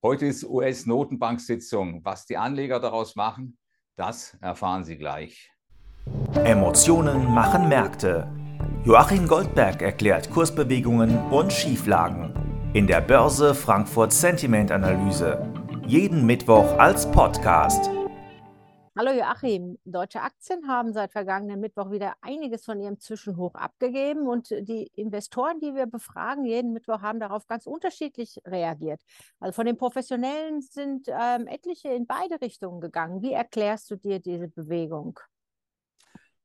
Heute ist US-Notenbank-Sitzung. Was die Anleger daraus machen, das erfahren Sie gleich. Emotionen machen Märkte. Joachim Goldberg erklärt Kursbewegungen und Schieflagen in der Börse Frankfurt Sentiment Analyse. Jeden Mittwoch als Podcast. Hallo Joachim, deutsche Aktien haben seit vergangenen Mittwoch wieder einiges von ihrem Zwischenhoch abgegeben und die Investoren, die wir befragen, jeden Mittwoch haben darauf ganz unterschiedlich reagiert. Also von den Professionellen sind ähm, etliche in beide Richtungen gegangen. Wie erklärst du dir diese Bewegung?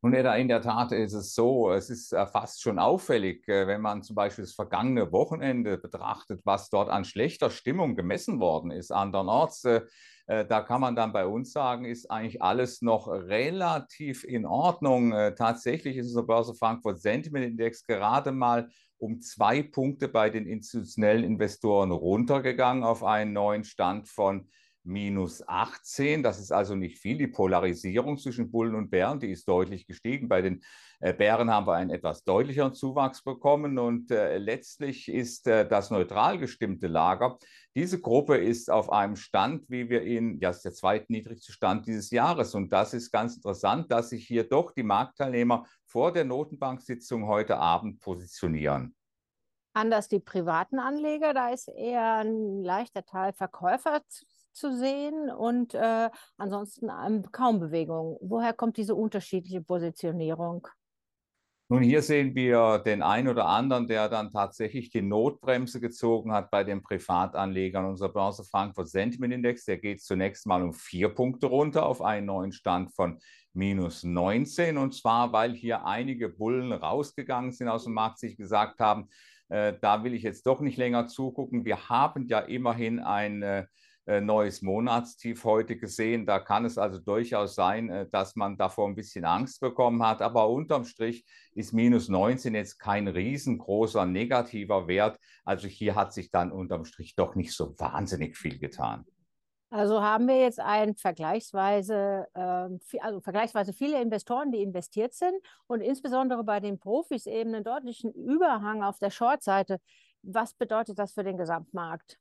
Nun, in der Tat ist es so, es ist äh, fast schon auffällig, äh, wenn man zum Beispiel das vergangene Wochenende betrachtet, was dort an schlechter Stimmung gemessen worden ist andernorts äh, da kann man dann bei uns sagen, ist eigentlich alles noch relativ in Ordnung. Tatsächlich ist unser Börse Frankfurt Sentiment Index gerade mal um zwei Punkte bei den institutionellen Investoren runtergegangen auf einen neuen Stand von minus 18. Das ist also nicht viel. Die Polarisierung zwischen Bullen und Bären, die ist deutlich gestiegen. Bei den äh, Bären haben wir einen etwas deutlicheren Zuwachs bekommen und äh, letztlich ist äh, das neutral gestimmte Lager. Diese Gruppe ist auf einem Stand, wie wir ihn, ja, ist der zweitniedrigste Stand dieses Jahres. Und das ist ganz interessant, dass sich hier doch die Marktteilnehmer vor der Notenbank-Sitzung heute Abend positionieren. Anders die privaten Anleger, da ist eher ein leichter Teil Verkäufer zu sehen und äh, ansonsten ähm, kaum Bewegung. Woher kommt diese unterschiedliche Positionierung? Nun, hier sehen wir den einen oder anderen, der dann tatsächlich die Notbremse gezogen hat bei den Privatanlegern. Unser Börse Frankfurt Sentiment Index, der geht zunächst mal um vier Punkte runter auf einen neuen Stand von minus 19. Und zwar, weil hier einige Bullen rausgegangen sind aus dem Markt, sich gesagt haben, äh, da will ich jetzt doch nicht länger zugucken. Wir haben ja immerhin ein äh, neues Monatstief heute gesehen. Da kann es also durchaus sein, äh, dass man davor ein bisschen Angst bekommen hat. Aber unterm Strich ist minus 19 jetzt kein riesengroßer negativer Wert. Also hier hat sich dann unterm Strich doch nicht so wahnsinnig viel getan. Also haben wir jetzt ein vergleichsweise, äh, also vergleichsweise viele Investoren, die investiert sind und insbesondere bei den Profis eben einen deutlichen Überhang auf der Short-Seite. Was bedeutet das für den Gesamtmarkt?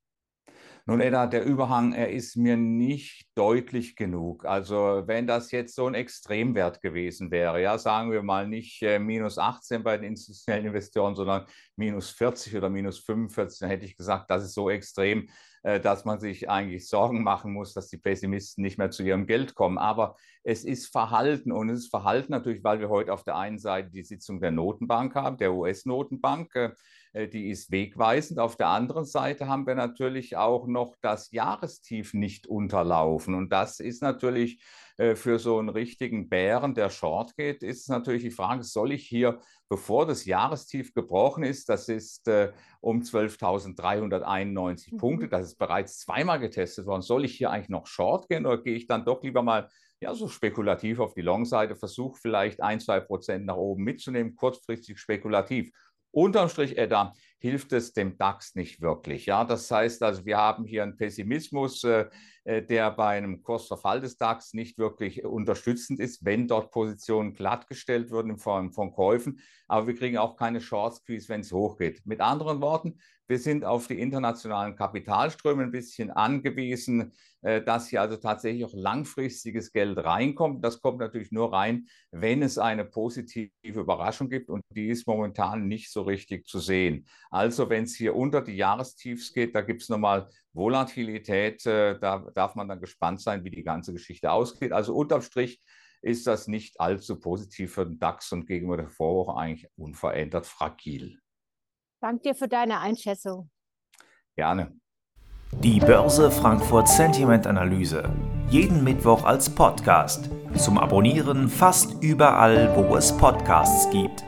Nun, Edda, der Überhang, er ist mir nicht deutlich genug. Also wenn das jetzt so ein Extremwert gewesen wäre, ja, sagen wir mal nicht äh, minus 18 bei den institutionellen Investoren, sondern minus 40 oder minus 45, dann hätte ich gesagt, das ist so extrem, dass man sich eigentlich Sorgen machen muss, dass die Pessimisten nicht mehr zu ihrem Geld kommen. Aber es ist Verhalten und es ist Verhalten natürlich, weil wir heute auf der einen Seite die Sitzung der Notenbank haben, der US-Notenbank. Äh, äh, die ist wegweisend. Auf der anderen Seite haben wir natürlich auch noch das Jahrestief nicht unterlaufen. Und das ist natürlich äh, für so einen richtigen Bären, der Short geht, ist natürlich die Frage, soll ich hier, bevor das Jahrestief gebrochen ist, das ist äh, um 12.391 mhm. Punkte, das ist bereits zweimal getestet worden, soll ich hier eigentlich noch Short gehen oder gehe ich dann doch lieber mal ja, so spekulativ auf die Long-Seite, versuche vielleicht ein, zwei Prozent nach oben mitzunehmen, kurzfristig spekulativ. Unterm Strich, Edda, hilft es dem DAX nicht wirklich. Ja, das heißt also, wir haben hier einen Pessimismus, äh, der bei einem Kursverfall des DAX nicht wirklich unterstützend ist, wenn dort Positionen glattgestellt würden in Form von Käufen. Aber wir kriegen auch keine Short Squeeze, wenn es hochgeht. Mit anderen Worten, wir sind auf die internationalen Kapitalströme ein bisschen angewiesen, äh, dass hier also tatsächlich auch langfristiges Geld reinkommt. Das kommt natürlich nur rein, wenn es eine positive Überraschung gibt und die ist momentan nicht so richtig zu sehen. Also wenn es hier unter die Jahrestiefs geht, da gibt es nochmal Volatilität. Äh, da darf man dann gespannt sein, wie die ganze Geschichte ausgeht. Also unterm Strich ist das nicht allzu positiv für den DAX und gegenüber der Vorwoche eigentlich unverändert fragil. Danke dir für deine Einschätzung. Gerne. Die Börse Frankfurt Sentiment Analyse. Jeden Mittwoch als Podcast. Zum Abonnieren fast überall, wo es Podcasts gibt.